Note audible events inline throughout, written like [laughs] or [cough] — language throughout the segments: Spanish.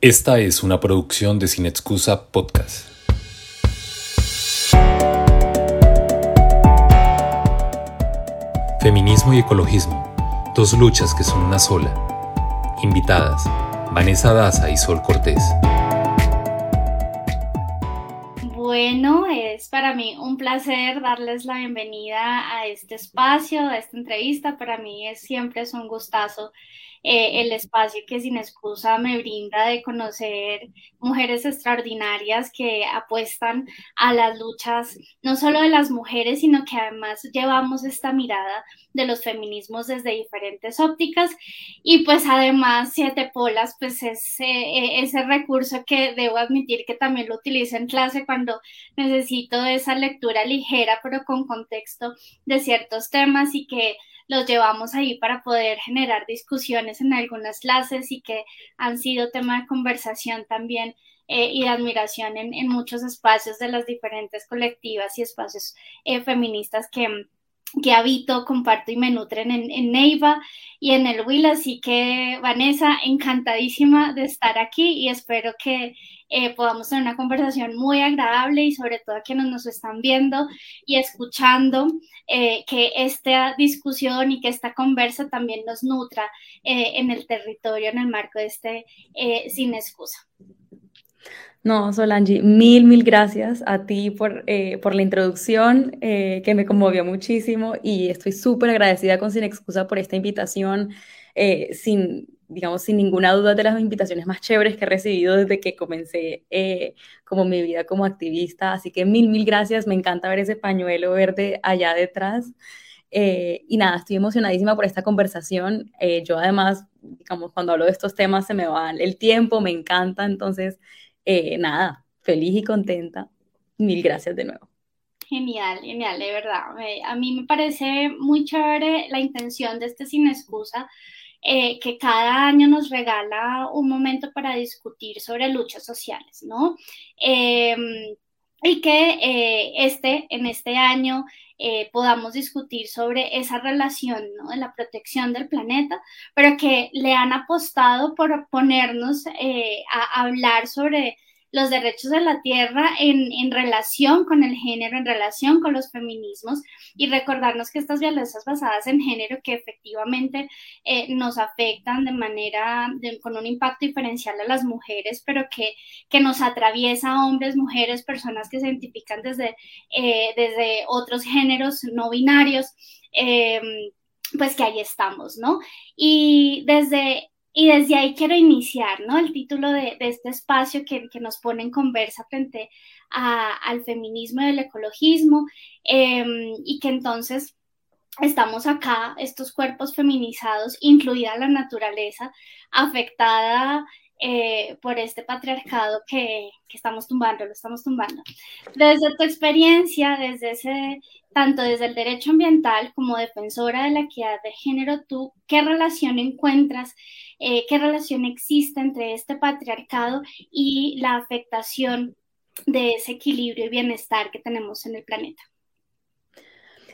Esta es una producción de Sin Excusa Podcast. Feminismo y ecologismo, dos luchas que son una sola. Invitadas, Vanessa Daza y Sol Cortés. Bueno, es para mí un placer darles la bienvenida a este espacio, a esta entrevista. Para mí es siempre es un gustazo eh, el espacio que sin excusa me brinda de conocer mujeres extraordinarias que apuestan a las luchas no solo de las mujeres, sino que además llevamos esta mirada de los feminismos desde diferentes ópticas. Y pues además Siete Polas pues es eh, ese recurso que debo admitir que también lo utilizo en clase cuando necesito esa lectura ligera pero con contexto de ciertos temas y que los llevamos ahí para poder generar discusiones en algunas clases y que han sido tema de conversación también eh, y de admiración en, muchos espacios de las diferentes colectivas y espacios eh, feministas que, que habito, comparto y me nutren en, en, Neiva y en el Will. Así que, Vanessa, encantadísima de estar aquí y espero que eh, podamos tener una conversación muy agradable y sobre todo a quienes nos están viendo y escuchando, eh, que esta discusión y que esta conversa también nos nutra eh, en el territorio, en el marco de este eh, Sin Excusa. No, Solange, mil, mil gracias a ti por, por la introducción que me conmovió muchísimo y estoy súper agradecida con Sin Excusa por esta invitación, sin, digamos, sin ninguna duda de las invitaciones más chéveres que he recibido desde que comencé como mi vida como activista. Así que mil, mil gracias, me encanta ver ese pañuelo verde allá detrás. y nada, estoy emocionadísima por esta conversación. yo además, digamos, cuando hablo de estos temas se me va el tiempo, me encanta, entonces eh, nada, feliz y contenta. Mil gracias de nuevo. Genial, genial, de verdad. a mí me parece muy chévere la intención de este Sin Excusa, eh, que cada año nos regala un momento para discutir sobre luchas sociales, ¿no? Em, y que eh, este, en este año eh, podamos discutir sobre esa relación ¿no? de la protección del planeta, pero que le han apostado por ponernos a hablar sobre los derechos de la tierra en, relación con el género, en relación con los feminismos y recordarnos que estas violencias basadas en género que efectivamente eh, nos afectan de manera, con un impacto diferencial a las mujeres, pero que, que nos atraviesa a hombres, mujeres, personas que se identifican desde, eh, desde otros géneros no binarios. Eh, pues que ahí estamos, ¿no? Y desde y desde ahí quiero iniciar, ¿no? El título de, este espacio que, nos pone en conversa frente al feminismo y el ecologismo, em, y que entonces estamos acá, estos cuerpos feminizados, incluida la naturaleza, afectada eh, por este patriarcado que, que, estamos tumbando, lo estamos tumbando. Desde tu experiencia, desde ese, tanto desde el derecho ambiental como defensora de la equidad de género, ¿tú qué relación encuentras eh, qué relación existe entre este patriarcado y la afectación de ese equilibrio y bienestar que tenemos en el planeta.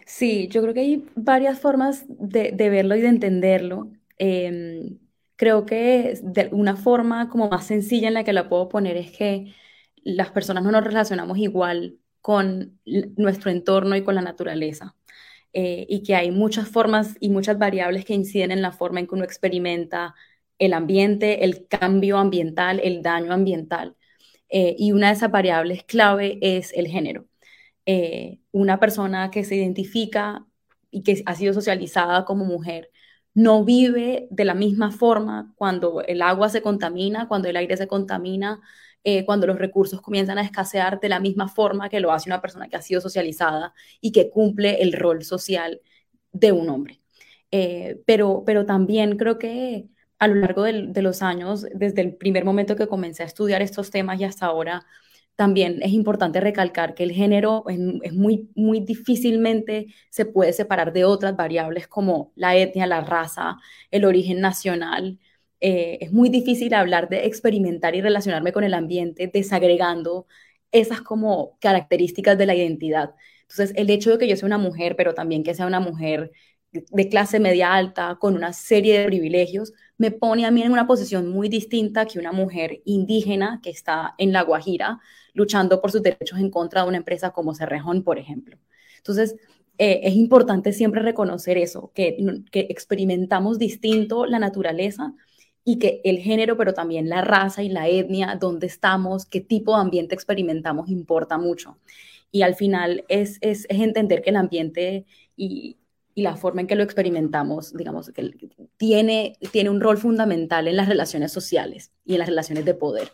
Sí, yo creo que hay varias formas de, verlo y de entenderlo. Em, creo que de una forma como más sencilla en la que la puedo poner es que las personas no nos relacionamos igual con nuestro entorno y con la naturaleza. Eh, y que hay muchas formas y muchas variables que inciden en la forma en que uno experimenta el ambiente, el cambio ambiental, el daño ambiental. Eh, y una de esas variables clave es el género. Eh, una persona que se identifica y que ha sido socializada como mujer no vive de la misma forma cuando el agua se contamina, cuando el aire se contamina, eh, cuando los recursos comienzan a escasear de la misma forma que lo hace una persona que ha sido socializada y que cumple el rol social de un hombre. pero, pero también creo que a lo largo de, los años, desde el primer momento que comencé a estudiar estos temas y hasta ahora, también es importante recalcar que el género es, muy, muy difícilmente se puede separar de otras variables como la etnia, la raza, el origen nacional. Eh, es muy difícil hablar de experimentar y relacionarme con el ambiente desagregando esas como características de la identidad. Entonces, el hecho de que yo sea una mujer, pero también que sea una mujer de clase media alta, con una serie de privilegios, me pone a mí en una posición muy distinta que una mujer indígena que está en La Guajira luchando por sus derechos en contra de una empresa como Cerrejón, por ejemplo. Entonces, eh, es importante siempre reconocer eso, que, que experimentamos distinto la naturaleza y que el género, pero también la raza y la etnia, dónde estamos, qué tipo de ambiente experimentamos, importa mucho. Y al final es, es, es entender que el ambiente y, y la forma en que lo experimentamos, digamos, que tiene, tiene un rol fundamental en las relaciones sociales y en las relaciones de poder.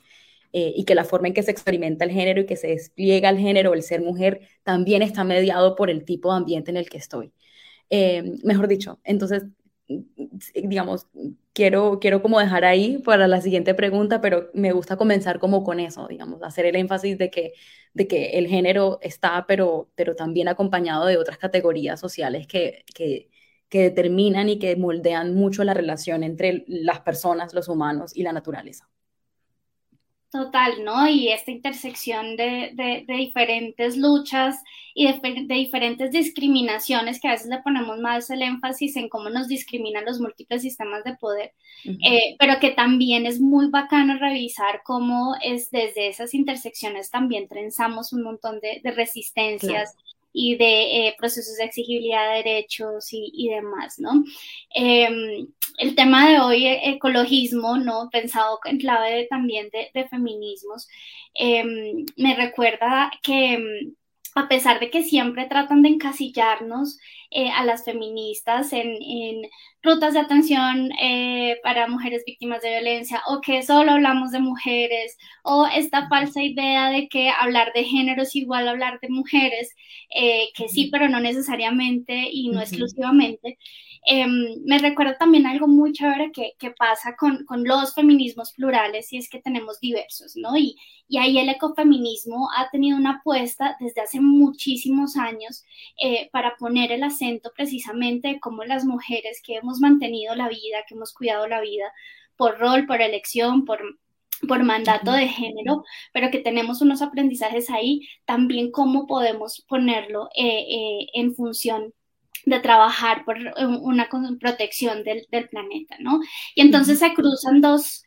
Eh, y que la forma en que se experimenta el género y que se despliega el género, el ser mujer, también está mediado por el tipo de ambiente en el que estoy. Eh, mejor dicho, entonces, digamos, quiero, quiero como dejar ahí para la siguiente pregunta, pero me gusta comenzar como con eso, digamos, hacer el énfasis de que, de que el género está, pero, pero también acompañado de otras categorías sociales que, que, que determinan y que moldean mucho la relación entre las personas, los humanos y la naturaleza. Total, ¿no? Y esta intersección de, de, diferentes luchas y de, de, diferentes discriminaciones que a veces le ponemos más el énfasis en cómo nos discriminan los múltiples sistemas de poder, eh, pero que también es muy bacano revisar cómo es desde esas intersecciones también trenzamos un montón de, resistencias y de eh, procesos de exigibilidad de derechos y, demás, ¿no? Em, el tema de hoy, e, ecologismo, ¿no? Pensado en clave también de, feminismos, em, me recuerda que em, a pesar de que siempre tratan de encasillarnos eh, a las feministas en, rutas de atención eh, para mujeres víctimas de violencia o que solo hablamos de mujeres o esta falsa idea de que hablar de género es igual a hablar de mujeres, eh, que sí, pero no necesariamente y no exclusivamente. Em, me recuerda también algo muy chévere que, que pasa con, con, los feminismos plurales y es que tenemos diversos, ¿no? Y, y ahí el ecofeminismo ha tenido una apuesta desde hace muchísimos años eh, para poner el acento precisamente de cómo las mujeres que hemos mantenido la vida, que hemos cuidado la vida por rol, por elección, por por mandato de género, pero que tenemos unos aprendizajes ahí, también cómo podemos ponerlo eh, eh, en función de trabajar por una protección del, planeta, ¿no? Y entonces se cruzan dos,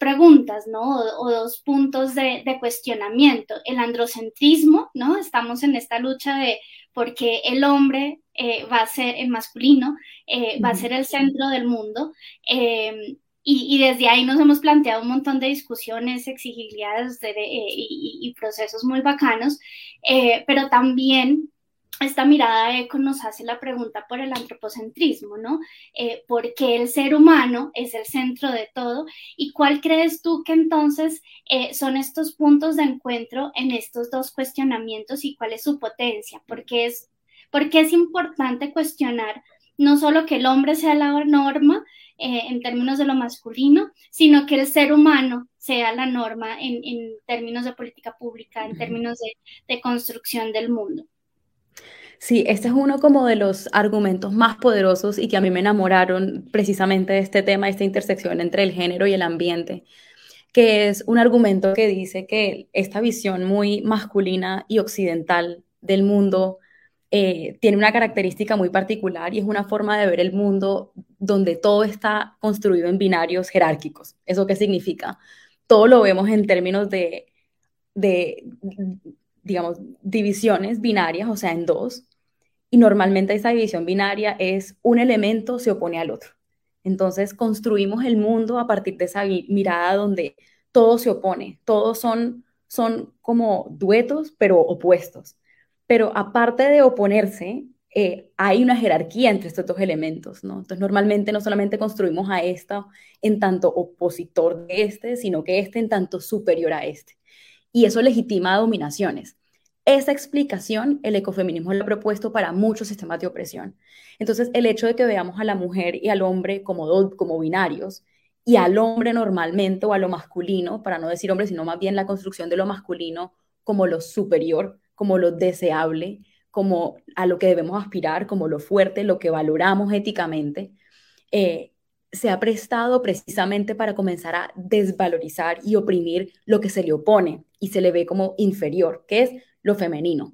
preguntas, ¿no? O, dos puntos de, cuestionamiento. El androcentrismo, ¿no? Estamos en esta lucha de por qué el hombre eh, va a ser el masculino, eh, va a ser el centro del mundo. Em, y, desde ahí nos hemos planteado un montón de discusiones, exigibilidades eh, y, y, procesos muy bacanos, pero también esta mirada eco nos hace la pregunta por el antropocentrismo, ¿no? Eh, ¿Por qué el ser humano es el centro de todo? ¿Y cuál crees tú que entonces eh, son estos puntos de encuentro en estos dos cuestionamientos y cuál es su potencia? Porque es, porque es importante cuestionar no solo que el hombre sea la norma eh, en términos de lo masculino, sino que el ser humano sea la norma en, términos de política pública, en términos de construcción del mundo. Sí, este es uno como de los argumentos más poderosos y que a mí me enamoraron precisamente de este tema, esta intersección entre el género y el ambiente, que es un argumento que dice que esta visión muy masculina y occidental del mundo eh, tiene una característica muy particular y es una forma de ver el mundo donde todo está construido en binarios jerárquicos. ¿Eso qué significa? Todo lo vemos en términos de, de digamos, divisiones binarias, o sea, en dos, y normalmente esa división binaria es un elemento se opone al otro. Entonces construimos el mundo a partir de esa mirada donde todo se opone, todos son, son como duetos, pero opuestos. Pero aparte de oponerse, eh, hay una jerarquía entre estos dos elementos, ¿no? Entonces normalmente no solamente construimos a esta en tanto opositor de este, sino que este en tanto superior a este. Y eso legitima dominaciones. Esa explicación el ecofeminismo lo ha propuesto para muchos sistemas de opresión. Entonces, el hecho de que veamos a la mujer y al hombre como, como binarios y al hombre normalmente o a lo masculino, para no decir hombre, sino más bien la construcción de lo masculino como lo superior, como lo deseable, como a lo que debemos aspirar, como lo fuerte, lo que valoramos éticamente, eh, se ha prestado precisamente para comenzar a desvalorizar y oprimir lo que se le opone y se le ve como inferior, que es lo femenino.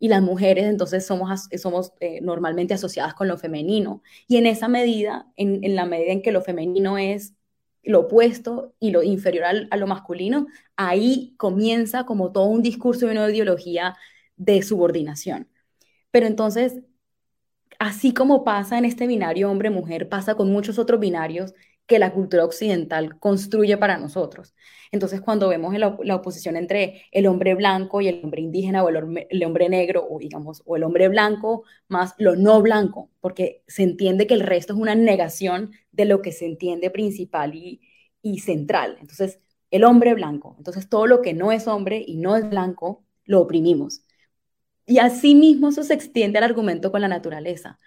y las mujeres entonces somos, somos eh, normalmente asociadas con lo femenino. Y en esa medida, en, la medida en que lo femenino es lo opuesto y lo inferior a lo masculino, ahí comienza como todo un discurso y una ideología de subordinación. Pero entonces, así como pasa en este binario hombre-mujer, pasa con muchos otros binarios que la cultura occidental construye para nosotros. Entonces, cuando vemos la, oposición entre el hombre blanco y el hombre indígena o el, hombre negro, o digamos, o el hombre blanco más lo no blanco, porque se entiende que el resto es una negación de lo que se entiende principal y, y central. Entonces, el hombre blanco. Entonces, todo lo que no es hombre y no es blanco, lo oprimimos. Y así mismo eso se extiende al argumento con la naturaleza.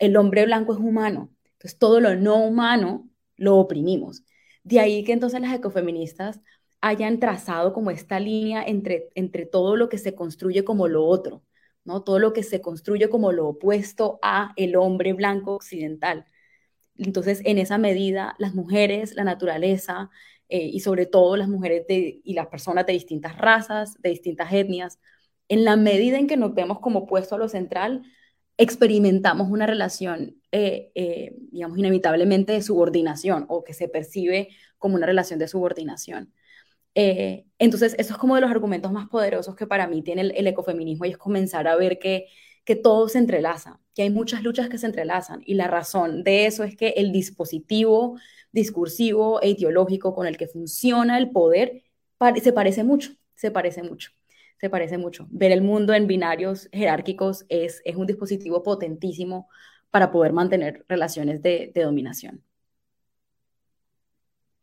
El hombre blanco es humano. Entonces, todo lo no humano lo oprimimos. De ahí que entonces las ecofeministas hayan trazado como esta línea entre, entre todo lo que se construye como lo otro, ¿no? Todo lo que se construye como lo opuesto a el hombre blanco occidental. Entonces, en esa medida, las mujeres, la naturaleza eh, y sobre todo las mujeres y las personas de distintas razas, de distintas etnias, en la medida en que nos vemos como opuesto a lo central, experimentamos una relación, eh, eh, digamos, inevitablemente de subordinación o que se percibe como una relación de subordinación. Eh, entonces, eso es como de los argumentos más poderosos que para mí tiene el, ecofeminismo y es comenzar a ver que, que todo se entrelaza, que hay muchas luchas que se entrelazan y la razón de eso es que el dispositivo discursivo e ideológico con el que funciona el poder se parece mucho, se parece mucho se parece mucho. Ver el mundo en binarios jerárquicos es, es un dispositivo potentísimo para poder mantener relaciones de, dominación.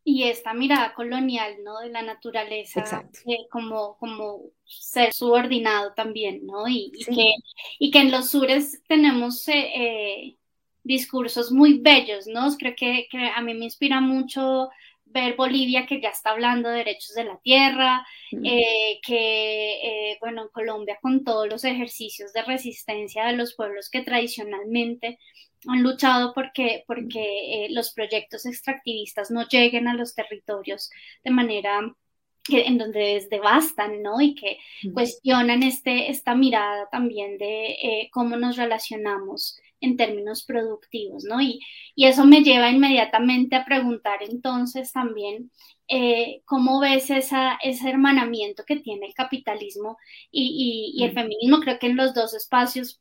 Y esta mirada colonial, ¿no? De la naturaleza como, como ser subordinado también, ¿no? Y, que, y que en los sures tenemos eh, eh, discursos muy bellos, ¿no? Creo que, que, a mí me inspira mucho ver Bolivia que ya está hablando de derechos de la tierra, eh, que, eh, bueno, Colombia con todos los ejercicios de resistencia de los pueblos que tradicionalmente han luchado porque, porque eh, los proyectos extractivistas no lleguen a los territorios de manera en donde devastan, ¿no? Y que cuestionan este, esta mirada también de cómo nos relacionamos en términos productivos, ¿no? Y, eso me lleva inmediatamente a preguntar entonces también eh, cómo ves esa, ese hermanamiento que tiene el capitalismo y, el feminismo. Creo que en los dos espacios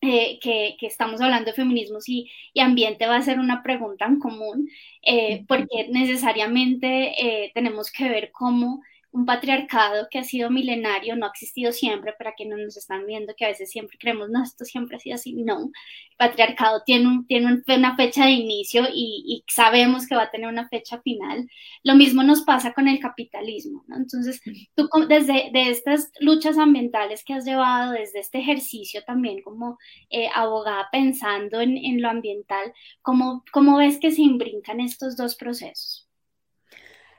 eh, que, estamos hablando de feminismos y, ambiente va a ser una pregunta en común, eh, porque necesariamente tenemos que ver cómo un patriarcado que ha sido milenario, no ha existido siempre, para que no nos están viendo que a veces siempre creemos, no, esto siempre ha sido así, no, el patriarcado tiene, un, tiene una fecha de inicio y, sabemos que va a tener una fecha final. Lo mismo nos pasa con el capitalismo, ¿no? Entonces, tú desde de estas luchas ambientales que has llevado, desde este ejercicio también como eh, abogada pensando en, en, lo ambiental, ¿cómo, ¿cómo ves que se imbrincan estos dos procesos?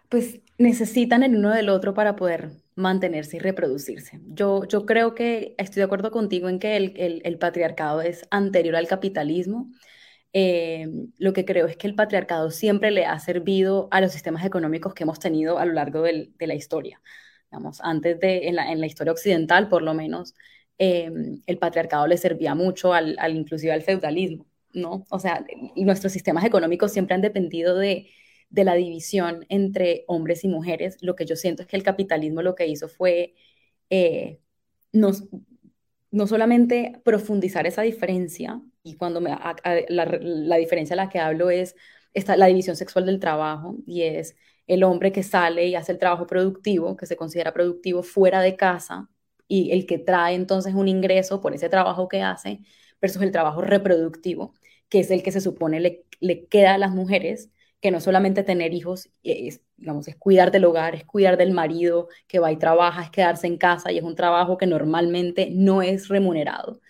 Pues necesitan el uno del otro para poder mantenerse y reproducirse. Yo, yo creo que estoy de acuerdo contigo en que el, patriarcado es anterior al capitalismo. Eh, lo que creo es que el patriarcado siempre le ha servido a los sistemas económicos que hemos tenido a lo largo de la historia. Digamos, antes de, en la, historia occidental, por lo menos, eh, el patriarcado le servía mucho al, al, inclusive al feudalismo, ¿no? O sea, nuestros sistemas económicos siempre han dependido de, de la división entre hombres y mujeres, lo que yo siento es que el capitalismo lo que hizo fue eh, no solamente profundizar esa diferencia, y cuando me, la, diferencia a la que hablo es esta, la división sexual del trabajo, y es el hombre que sale y hace el trabajo productivo, que se considera productivo fuera de casa, y el que trae entonces un ingreso por ese trabajo que hace, versus el trabajo reproductivo, que es el que se supone le, le queda a las mujeres que no solamente tener hijos, es, digamos, es cuidar del hogar, es cuidar del marido que va y trabaja, es quedarse en casa y es un trabajo que normalmente no es remunerado.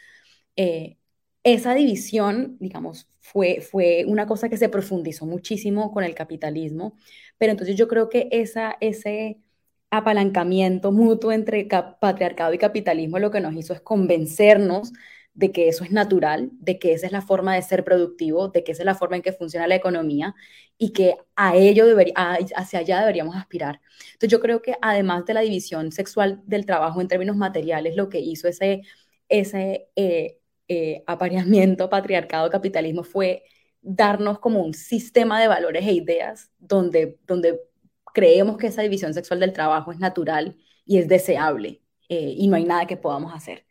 Eh, esa división, digamos, fue, fue una cosa que se profundizó muchísimo con el capitalismo, pero entonces yo creo que esa, ese apalancamiento mutuo entre patriarcado y capitalismo lo que nos hizo es convencernos de que eso es natural, de que esa es la forma de ser productivo, de que esa es la forma en que funciona la economía y que a ello debería, hacia allá deberíamos aspirar. Entonces yo creo que además de la división sexual del trabajo en términos materiales, lo que hizo ese, ese eh, eh, apareamiento, patriarcado, capitalismo fue darnos como un sistema de valores e ideas donde, donde creemos que esa división sexual del trabajo es natural y es deseable eh, y no hay nada que podamos hacer.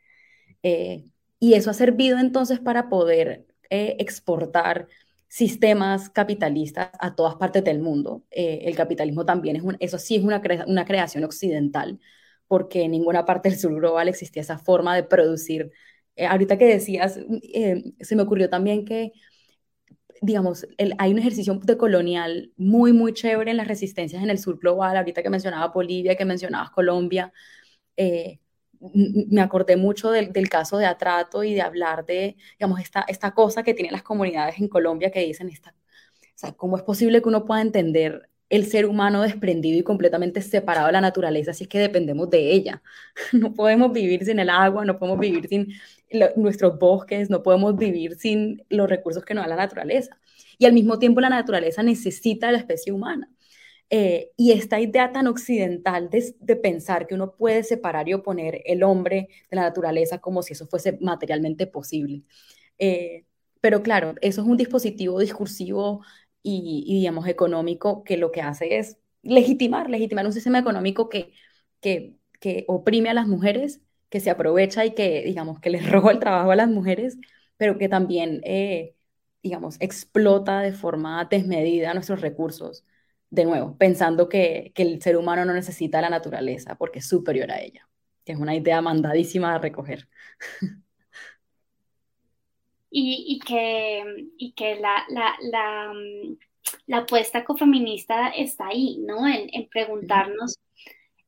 Y eso ha servido entonces para poder eh, exportar sistemas capitalistas a todas partes del mundo. el capitalismo también es un, eso sí es una, creación occidental, porque en ninguna parte del sur global existía esa forma de producir. ahorita que decías, se me ocurrió también que digamos, hay un ejercicio de colonial muy, muy chévere en las resistencias en el sur global, ahorita que mencionaba Bolivia, que mencionabas Colombia, eh, me acordé mucho del, caso de Atrato y de hablar de, digamos, esta, esta cosa que tienen las comunidades en Colombia que dicen, esta, o sea, ¿cómo es posible que uno pueda entender el ser humano desprendido y completamente separado de la naturaleza si es que dependemos de ella? [laughs] No podemos vivir sin el agua, no podemos vivir sin nuestros bosques, no podemos vivir sin los recursos que nos da la naturaleza. Y al mismo tiempo la naturaleza necesita a la especie humana. Eh, y esta idea tan occidental de, pensar que uno puede separar y oponer el hombre de la naturaleza como si eso fuese materialmente posible. Eh, pero claro, eso es un dispositivo discursivo y, digamos, económico que lo que hace es legitimar, legitimar un sistema económico que, que, que oprime a las mujeres que se aprovecha y que, digamos, que les [laughs] roba el trabajo a las mujeres, pero que también, eh, digamos, explota de forma desmedida nuestros recursos, de nuevo, pensando que, que, el ser humano no necesita la naturaleza porque es superior a ella, que es una idea mandadísima a recoger. [laughs] Y, y que, y que la, la, la, mm, la apuesta ecofeminista está ahí, ¿no? En, en preguntarnos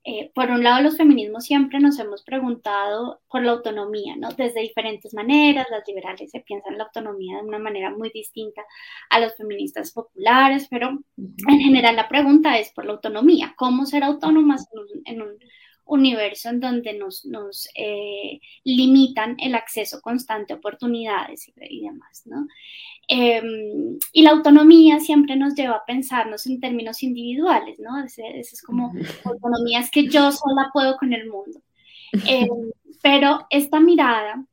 eh, por un lado, los feminismos siempre nos hemos preguntado por la autonomía, ¿no? Desde diferentes maneras, las liberales se piensan la autonomía de una manera muy distinta a los feministas populares, pero en general la pregunta es por la autonomía, ¿cómo ser autónomas en un, universo en donde nos, nos eh, limitan el acceso constante a oportunidades y, y demás, ¿no? Em, y la autonomía siempre nos lleva a pensarnos en términos individuales, ¿no? Ese, es como autonomía es que yo sola puedo con el mundo. [laughs] Em, pero esta mirada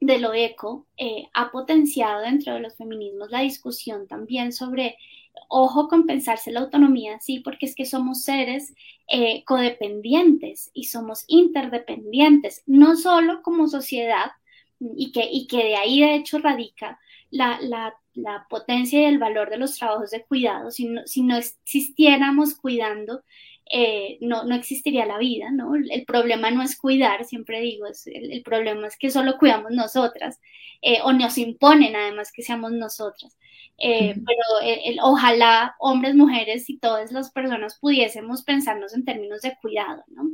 de lo eco eh, ha potenciado dentro de los feminismos la discusión también sobre, ojo con pensarse la autonomía, sí, porque es que somos seres eh, codependientes y somos interdependientes, no solo como sociedad, y que, y que de ahí de hecho radica la, potencia y el valor de los trabajos de cuidado. Si no, si no existiéramos cuidando, eh, no, no, existiría la vida, ¿no? El problema no es cuidar, siempre digo, el, problema es que solo cuidamos nosotras, eh, o nos imponen además que seamos nosotras. Eh, pero ojalá hombres, mujeres y todas las personas pudiésemos pensarnos en términos de cuidado, ¿no?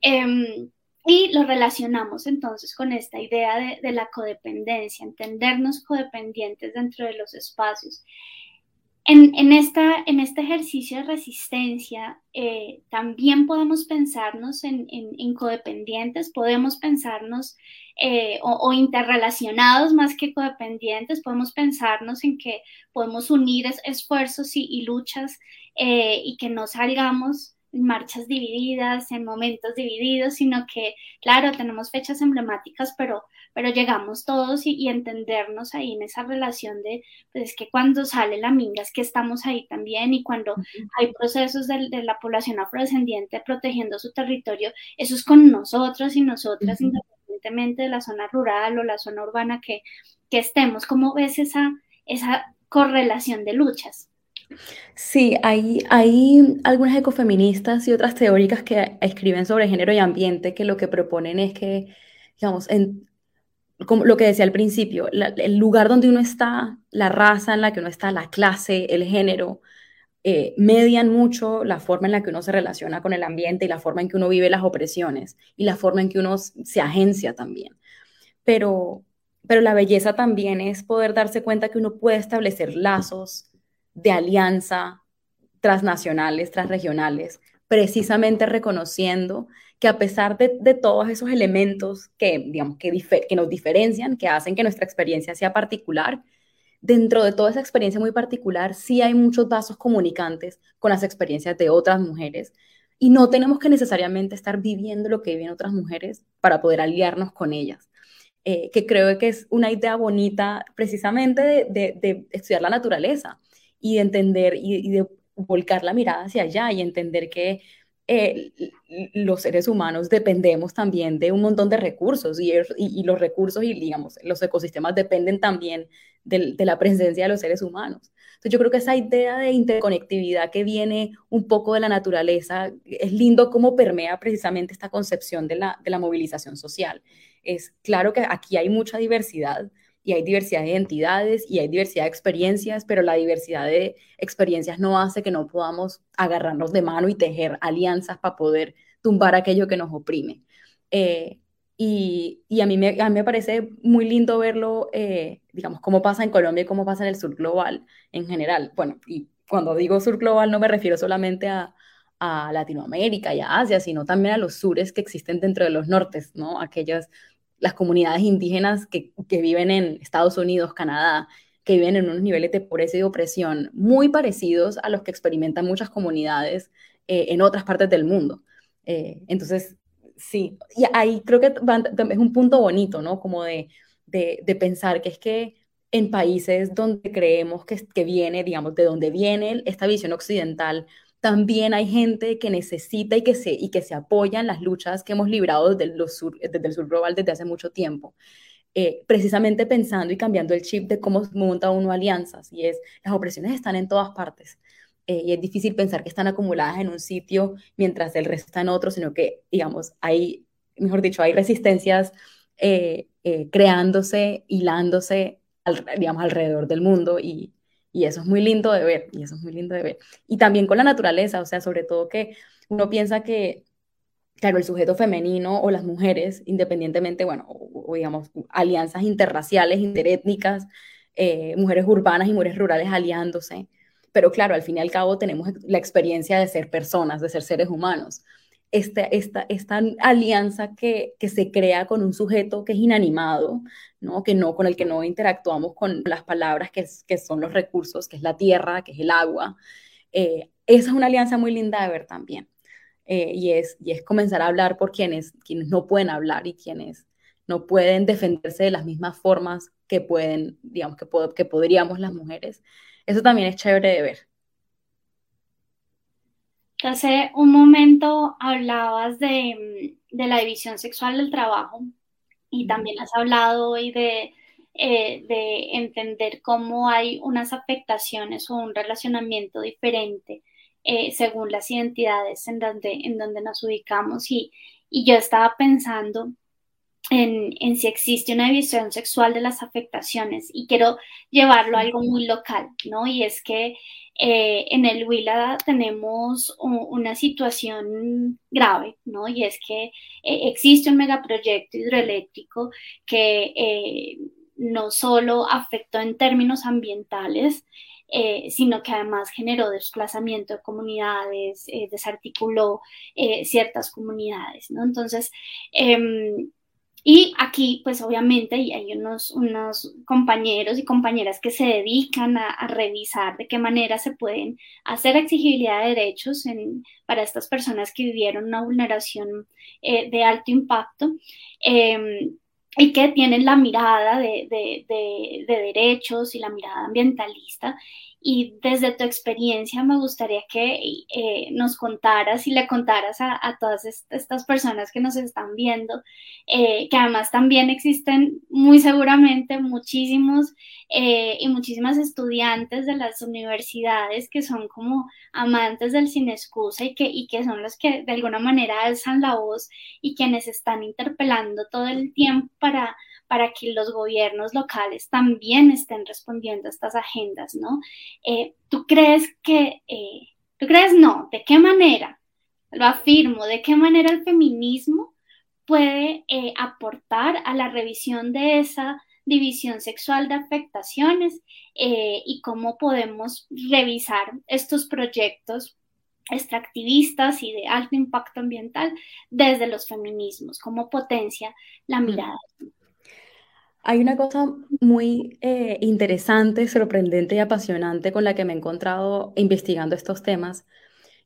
Em, y lo relacionamos entonces con esta idea de, la codependencia, entendernos codependientes dentro de los espacios. En, esta, en este ejercicio de resistencia eh, también podemos pensarnos en, codependientes, podemos pensarnos eh, o, interrelacionados más que codependientes, podemos pensarnos en que podemos unir esfuerzos y, luchas eh, y que no salgamos marchas divididas, en momentos divididos, sino que, claro, tenemos fechas emblemáticas, pero, pero llegamos todos y, entendernos ahí en esa relación de, pues es que cuando sale la minga es que estamos ahí también y cuando hay procesos de, la población afrodescendiente protegiendo su territorio, eso es con nosotros y nosotras, independientemente de la zona rural o la zona urbana que, que estemos. ¿Cómo ves esa, esa correlación de luchas? Sí, hay, hay algunas ecofeministas y otras teóricas que escriben sobre género y ambiente que lo que proponen es que, digamos, en, como lo que decía al principio, el lugar donde uno está, la raza en la que uno está, la clase, el género, eh, median mucho la forma en la que uno se relaciona con el ambiente y la forma en que uno vive las opresiones y la forma en que uno se agencia también. Pero, pero la belleza también es poder darse cuenta que uno puede establecer lazos de alianza transnacionales, transregionales, precisamente reconociendo que a pesar de, todos esos elementos que, digamos, que, que nos diferencian, que hacen que nuestra experiencia sea particular, dentro de toda esa experiencia muy particular, sí hay muchos vasos comunicantes con las experiencias de otras mujeres y no tenemos que necesariamente estar viviendo lo que viven otras mujeres para poder aliarnos con ellas. eh, que creo que es una idea bonita precisamente de, estudiar la naturaleza y de entender y, de volcar la mirada hacia allá y entender que eh, los seres humanos dependemos también de un montón de recursos y, los recursos y digamos los ecosistemas dependen también de, la presencia de los seres humanos. Entonces yo creo que esa idea de interconectividad que viene un poco de la naturaleza es lindo cómo permea precisamente esta concepción de la movilización social. Es claro que aquí hay mucha diversidad y hay diversidad de identidades y hay diversidad de experiencias, pero la diversidad de experiencias no hace que no podamos agarrarnos de mano y tejer alianzas para poder tumbar aquello que nos oprime. Eh, y, y, a, mí me, a mí me parece muy lindo verlo, eh, digamos, cómo pasa en Colombia y cómo pasa en el sur global en general. Bueno, y cuando digo sur global no me refiero solamente a, a Latinoamérica y a Asia, sino también a los sures que existen dentro de los nortes, ¿no? Aquellas, las comunidades indígenas que, que viven en Estados Unidos, Canadá, que viven en unos niveles de pobreza y de opresión muy parecidos a los que experimentan muchas comunidades eh, en otras partes del mundo. Eh, entonces, sí, y ahí creo que es un punto bonito, ¿no? Como de, de, pensar que es que en países donde creemos que, que viene, digamos, de donde viene esta visión occidental, también hay gente que necesita y que se, y que se apoya en las luchas que hemos librado desde, los sur, desde el sur global desde hace mucho tiempo. Eh, precisamente pensando y cambiando el chip de cómo monta uno alianzas, y es, las opresiones están en todas partes. Eh, y es difícil pensar que están acumuladas en un sitio mientras el resto está en otro, sino que, digamos, hay, mejor dicho, hay resistencias eh, creándose, hilándose, digamos, alrededor del mundo y, y eso es muy lindo de ver, y eso es muy lindo de ver. Y también con la naturaleza, o sea, sobre todo que uno piensa que, claro, el sujeto femenino o las mujeres, independientemente, bueno, o, digamos, alianzas interraciales, interétnicas, mujeres urbanas y mujeres rurales aliándose, pero claro, al fin y al cabo tenemos la experiencia de ser personas, de ser seres humanos. Esta, esta, esta alianza que, que, se crea con un sujeto que es inanimado, ¿no? Que no, con el que no interactuamos con las palabras que, que son los recursos, que es la tierra, que es el agua. Eh, esa es una alianza muy linda de ver también. Eh, y, es, y es comenzar a hablar por quienes, quienes no pueden hablar y quienes no pueden defenderse de las mismas formas que pueden, digamos, que, que podríamos las mujeres. Eso también es chévere de ver. Hace un momento hablabas de, la división sexual del trabajo y también has hablado hoy de, eh, de entender cómo hay unas afectaciones o un relacionamiento diferente eh, según las identidades en donde, en donde nos ubicamos. Y, y yo estaba pensando en, si existe una división sexual de las afectaciones y quiero llevarlo a algo muy local, ¿no? Y es que eh, en el Huila tenemos una situación grave, ¿no? Y es que eh, existe un megaproyecto hidroeléctrico que eh, no solo afectó en términos ambientales, sino que además generó desplazamiento de comunidades, desarticuló ciertas comunidades, ¿no? Entonces, em, y aquí, pues obviamente, hay unos, unos compañeros y compañeras que se dedican a, revisar de qué manera se pueden hacer exigibilidad de derechos para estas personas que vivieron una vulneración eh, de alto impacto. Em, y que tienen la mirada de, de, derechos y la mirada ambientalista y desde tu experiencia me gustaría que eh, nos contaras y le contaras a, todas estas personas que nos están viendo, eh, que además también existen muy seguramente muchísimos eh, y muchísimas estudiantes de las universidades que son como amantes del sin excusa y que, y que son los que de alguna manera alzan la voz y quienes están interpelando todo el tiempo para para que los gobiernos locales también estén respondiendo a estas agendas, ¿no? Eh, ¿Tú crees que, eh, tú crees no? ¿De qué manera? Lo afirmo, ¿de qué manera el feminismo puede eh, aportar a la revisión de esa división sexual de afectaciones y cómo podemos revisar estos proyectos extractivistas y de alto impacto ambiental desde los feminismos, cómo potencia la mirada. Hay una cosa muy eh, interesante, sorprendente y apasionante con la que me he encontrado investigando estos temas,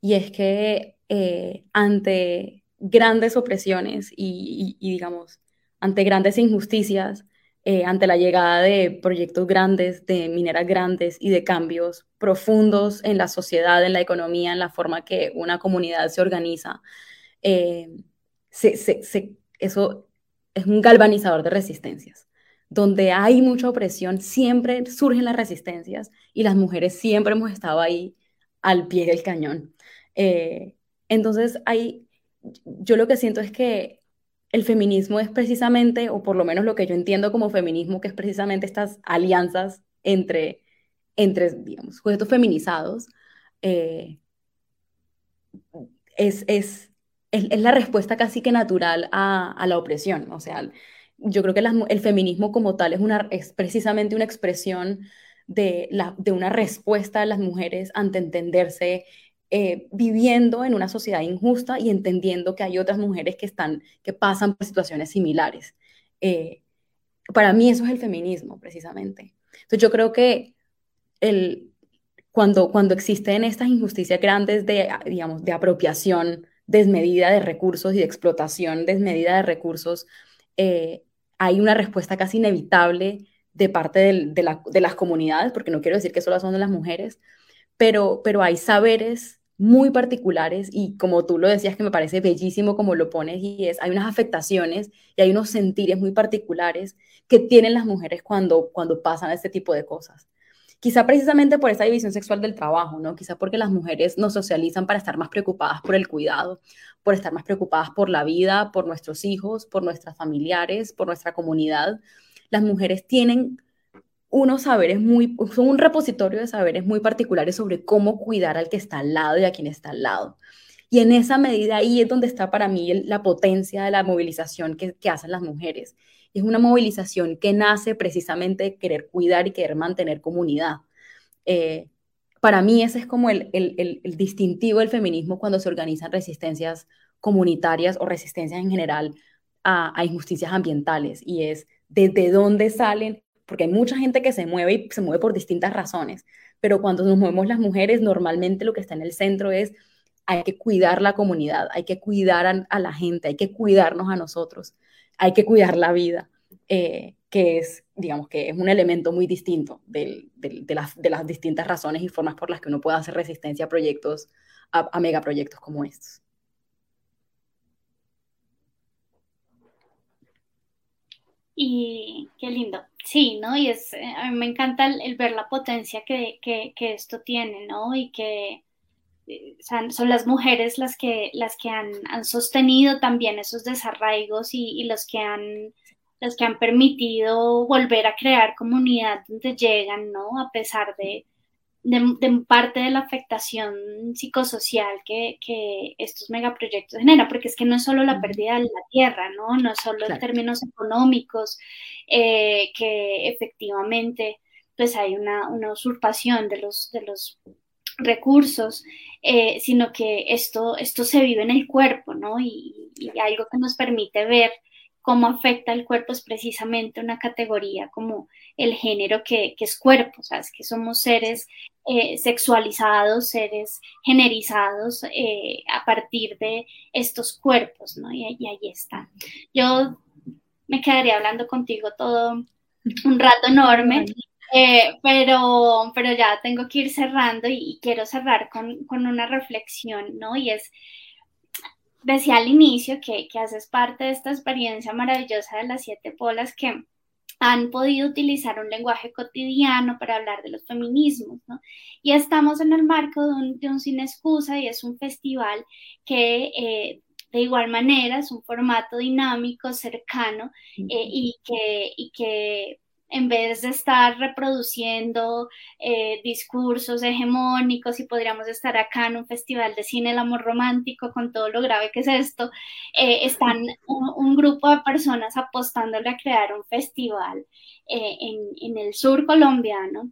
y es que eh, ante grandes opresiones y, digamos, ante grandes injusticias, eh, ante la llegada de proyectos grandes, de mineras grandes y de cambios profundos en la sociedad, en la economía, en la forma que una comunidad se organiza, eso es un galvanizador de resistencias. Donde hay mucha opresión, siempre surgen las resistencias y las mujeres siempre hemos estado ahí al pie del cañón. Eh, entonces, hay, yo lo que siento es que el feminismo es precisamente, o por lo menos lo que yo entiendo como feminismo, que es precisamente estas alianzas entre, entre digamos, sujetos feminizados, eh, es, es, es, la respuesta casi que natural a, a la opresión. O sea, yo creo que el feminismo como tal es, una, es precisamente una expresión de, la, de una respuesta de las mujeres ante entenderse eh, viviendo en una sociedad injusta y entendiendo que hay otras mujeres que, están, que pasan por situaciones similares. Eh, para mí eso es el feminismo, precisamente. Entonces yo creo que el, cuando, cuando existen estas injusticias grandes de, digamos, de apropiación desmedida de recursos y de explotación desmedida de recursos, eh, hay una respuesta casi inevitable de parte de, la, de, las comunidades, porque no quiero decir que solo son de las mujeres, pero, pero hay saberes muy particulares y como tú lo decías que me parece bellísimo como lo pones y es, hay unas afectaciones y hay unos sentires muy particulares que tienen las mujeres cuando, cuando pasan este tipo de cosas. Quizá precisamente por esa división sexual del trabajo, ¿no? Quizá porque las mujeres nos socializan para estar más preocupadas por el cuidado, por estar más preocupadas por la vida, por nuestros hijos, por nuestras familiares, por nuestra comunidad. Las mujeres tienen unos saberes muy, son un repositorio de saberes muy particulares sobre cómo cuidar al que está al lado y a quien está al lado. Y en esa medida ahí es donde está para mí la potencia de la movilización que, hacen las mujeres. Es una movilización que nace precisamente de querer cuidar y querer mantener comunidad. Eh, para mí ese es como el, distintivo del feminismo cuando se organizan resistencias comunitarias o resistencias en general a, a injusticias ambientales. Y es desde dónde salen porque hay mucha gente que se mueve y se mueve por distintas razones, pero cuando nos movemos las mujeres, normalmente lo que está en el centro es hay que cuidar la comunidad, hay que cuidar a, la gente, hay que cuidarnos a nosotros, hay que cuidar la vida, eh, que es, digamos, que es un elemento muy distinto de, las, distintas razones y formas por las que uno puede hacer resistencia a proyectos, a megaproyectos como estos. Y qué lindo. Sí, ¿no? Y es, eh, a mí me encanta el, ver la potencia que, que, que, esto tiene, ¿no? Y que eh, son las mujeres las que, las que han, han sostenido también esos desarraigos y, y, los que han los que han permitido volver a crear comunidad donde llegan, ¿no? A pesar de, de, parte de la afectación psicosocial que, que, estos megaproyectos generan, porque es que no es solo la pérdida de la tierra, ¿no? No es solo en términos económicos, eh, que efectivamente pues hay una, una, usurpación de los, de los recursos, eh, sino que esto, esto se vive en el cuerpo, ¿no? Y, y algo que nos permite ver cómo afecta el cuerpo es precisamente una categoría como el género que, es cuerpo, ¿sabes? Que somos seres eh, sexualizados, seres generizados eh, a partir de estos cuerpos, ¿no? Y, ahí está. Yo me quedaría hablando contigo todo un rato enorme, eh, pero, pero ya tengo que ir cerrando y, quiero cerrar con, con, una reflexión, ¿no? Y es decía al inicio que, que haces parte de esta experiencia maravillosa de las siete polas que han podido utilizar un lenguaje cotidiano para hablar de los feminismos, ¿no? Y estamos en el marco de un, de un Sin Excusa y es un festival que eh, de igual manera es un formato dinámico, cercano eh, y, que, y que en vez de estar reproduciendo eh, discursos hegemónicos y podríamos estar acá en un festival de cine El Amor Romántico con todo lo grave que es esto, eh, están un, grupo de personas apostándole a crear un festival eh, en, el sur colombiano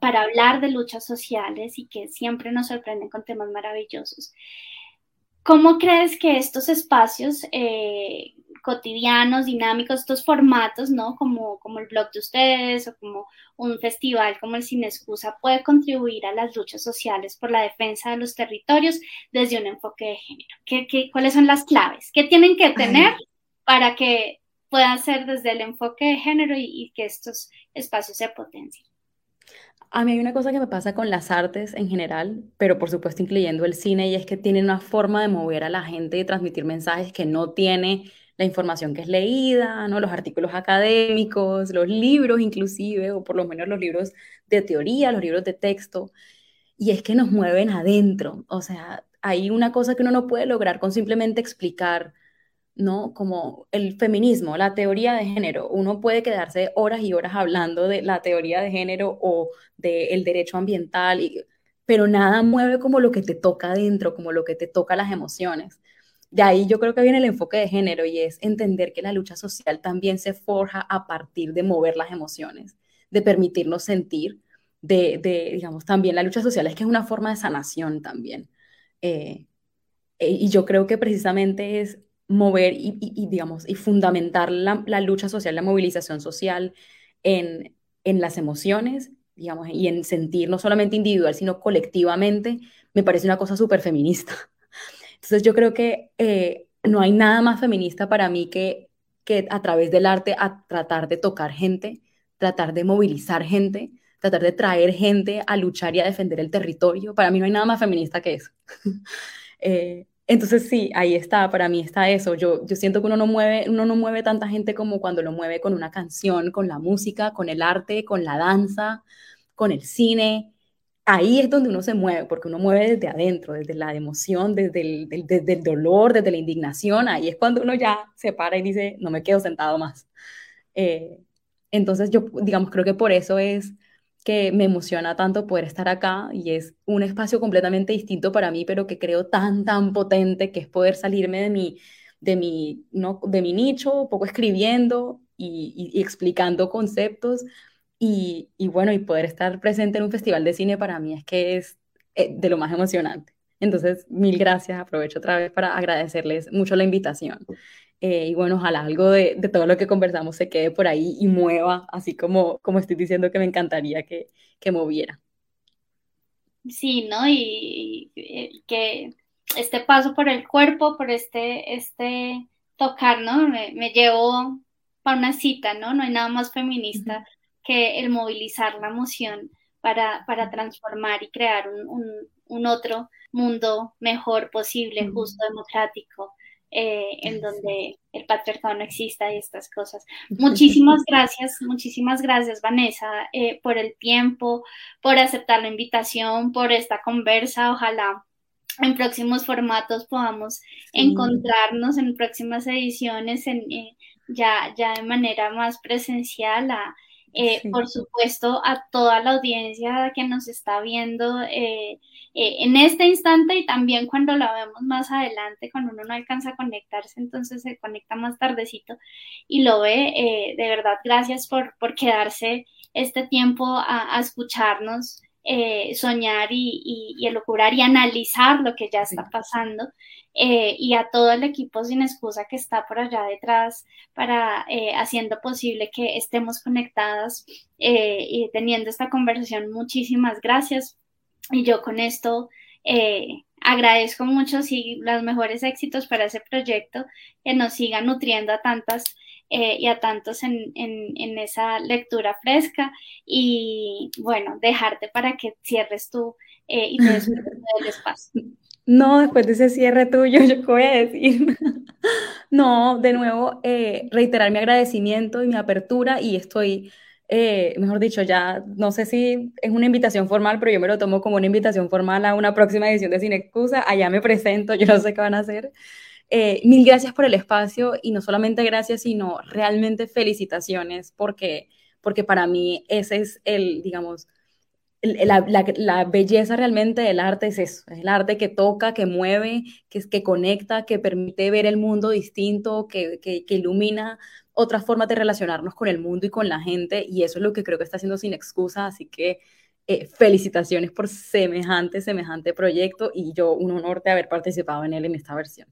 para hablar de luchas sociales y que siempre nos sorprenden con temas maravillosos. ¿Cómo crees que estos espacios cotidianos, dinámicos, estos formatos, ¿no? Como, como el blog de ustedes o como un festival como el Sin Excusa puede contribuir a las luchas sociales por la defensa de los territorios desde un enfoque de género. ¿Qué, qué, cuáles son las claves? ¿Qué tienen que tener para que pueda ser desde el enfoque de género y, que estos espacios se potencien. A mí hay una cosa que me pasa con las artes en general, pero por supuesto incluyendo el cine, y es que tienen una forma de mover a la gente y transmitir mensajes que no tiene la información que es leída, ¿no? los artículos académicos, los libros inclusive, o por lo menos los libros de teoría, los libros de texto, y es que nos mueven adentro. O sea, hay una cosa que uno no puede lograr con simplemente explicar ¿no? Como el feminismo, la teoría de género. Uno puede quedarse horas y horas hablando de la teoría de género o del derecho ambiental, pero nada mueve como lo que te toca adentro, como lo que te toca las emociones. De ahí yo creo que viene el enfoque de género y es entender que la lucha social también se forja a partir de mover las emociones, de permitirnos sentir, de, digamos, también la lucha social es que es una forma de sanación también. Eh, eh, y yo creo que precisamente es mover y, digamos, y fundamentar la, lucha social, la movilización social en, en las emociones, digamos, y en sentir no solamente individual, sino colectivamente, me parece una cosa súper feminista. Entonces yo creo que eh, no hay nada más feminista para mí que, que a través del arte a tratar de tocar gente, tratar de movilizar gente, tratar de traer gente a luchar y a defender el territorio. Para mí no hay nada más feminista que eso. [laughs] eh, entonces sí, ahí está, para mí está eso. Yo, yo siento que uno no, mueve, uno no mueve tanta gente como cuando lo mueve con una canción, con la música, con el arte, con la danza, con el cine. Ahí es donde uno se mueve, porque uno mueve desde adentro, desde la emoción, desde el, desde el dolor, desde la indignación. Ahí es cuando uno ya se para y dice, no me quedo sentado más. Eh, entonces yo, digamos, creo que por eso es que me emociona tanto poder estar acá y es un espacio completamente distinto para mí, pero que creo tan, tan potente que es poder salirme de mi, de mi, ¿no? de mi nicho, poco escribiendo y, explicando conceptos y, y, bueno, y poder estar presente en un festival de cine para mí es que es eh, de lo más emocionante. Entonces, mil gracias. Aprovecho otra vez para agradecerles mucho la invitación. Eh, y bueno, ojalá algo de, de, todo lo que conversamos se quede por ahí y mueva, así como, como estoy diciendo que me encantaría que, que moviera. Sí, ¿no? Y, que este paso por el cuerpo, por este, este tocar, ¿no? Me, me llevo para una cita, ¿no? No hay nada más feminista que el movilizar la emoción para, para transformar y crear un, un, un otro mundo mejor, posible, justo, democrático, eh, en donde el patriarcado no exista y estas cosas. [laughs] Muchísimas gracias, muchísimas gracias Vanessa eh, por el tiempo, por aceptar la invitación, por esta conversa. Ojalá en próximos formatos podamos encontrarnos en próximas ediciones en, eh, ya, ya de manera más presencial. A, Por supuesto, a toda la audiencia que nos está viendo eh, en este instante y también cuando la vemos más adelante, cuando uno no alcanza a conectarse, entonces se conecta más tardecito y lo ve. Eh, de verdad, gracias por, por quedarse este tiempo a, escucharnos. Eh, soñar y, y, elucurar y analizar lo que ya está pasando y a todo el equipo sin excusa que está por allá detrás para haciendo posible que estemos conectadas y teniendo esta conversación. Muchísimas gracias y yo con esto eh, agradezco mucho y los mejores éxitos para ese proyecto, que nos siga nutriendo a tantas eh, y a tantos en, en, esa lectura fresca y bueno, dejarte para que cierres tú eh, y te del [laughs] espacio. No, después de ese cierre tuyo, [laughs] yo qué voy a decir. [laughs] no, de nuevo, reiterar mi agradecimiento y mi apertura y estoy eh, mejor dicho, ya no sé si es una invitación formal, pero yo me lo tomo como una invitación formal a una próxima edición de Sin Excusa. Allá me presento, yo no sé qué van a hacer. Eh, mil gracias por el espacio y no solamente gracias, sino realmente felicitaciones porque, porque para mí ese es el, digamos, la, la, belleza realmente del arte es eso, es el arte que toca, que mueve, que, que conecta, que permite ver el mundo distinto, que, que, que ilumina otras formas de relacionarnos con el mundo y con la gente, y eso es lo que creo que está haciendo sin excusa, así que eh, felicitaciones por semejante, semejante proyecto, y yo un honor de haber participado en él en esta versión.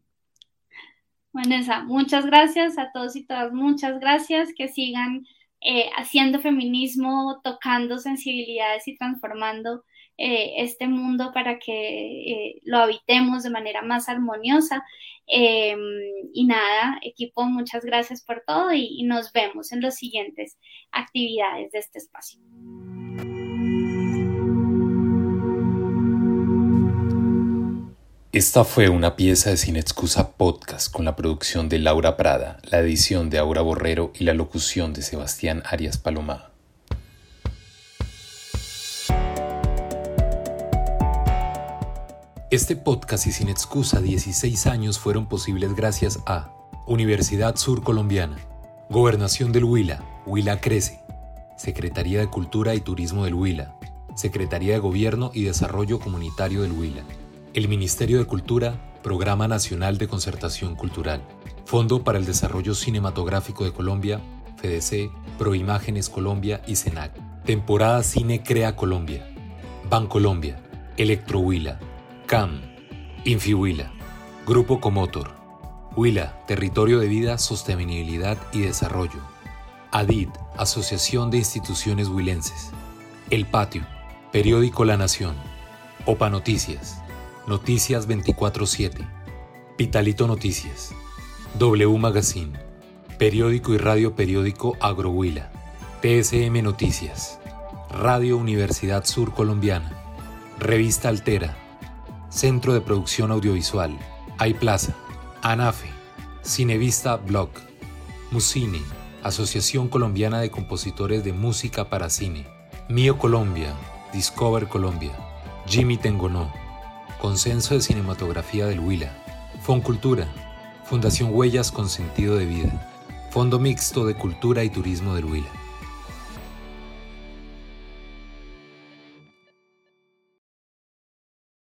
Vanessa, muchas gracias a todos y todas, muchas gracias, que sigan eh, haciendo feminismo, tocando sensibilidades y transformando eh, este mundo para que eh, lo habitemos de manera más armoniosa. Em, y nada, equipo, muchas gracias por todo y nos vemos en las siguientes actividades de este espacio. Esta fue una pieza de Sin Excusa Podcast con la producción de Laura Prada, la edición de Aura Borrero y la locución de Sebastián Arias Palomá. Este podcast y Sin Excusa 16 años fueron posibles gracias a Universidad Sur Colombiana, Gobernación del Huila, Huila Crece, Secretaría de Cultura y Turismo del Huila, Secretaría de Gobierno y Desarrollo Comunitario del Huila el Ministerio de Cultura, Programa Nacional de Concertación Cultural, Fondo para el Desarrollo Cinematográfico de Colombia, FDC, Proimágenes Colombia y CENAC. Temporada Cine Crea Colombia, Bancolombia, Electrohuila, CAM, Infihuila, Grupo Comotor, Huila, Territorio de Vida, Sostenibilidad y Desarrollo, ADID, Asociación de Instituciones Huilenses, El Patio, Periódico La Nación, OPA Noticias, Noticias 24-7, Pitalito Noticias, W Magazine, Periódico y Radio Periódico Agrohuila, PSM Noticias, Radio Universidad Sur Colombiana, Revista Altera, Centro de Producción Audiovisual, iPlaza, ANAFE, Cinevista Blog, Musine, Asociación Colombiana de Compositores de Música para Cine, Mío Colombia, Discover Colombia, Jimmy Tengonó, Consenso de Cinematografía del Huila, Foncultura, Fundación Huellas con Sentido de Vida, Fondo Mixto de Cultura y Turismo del Huila.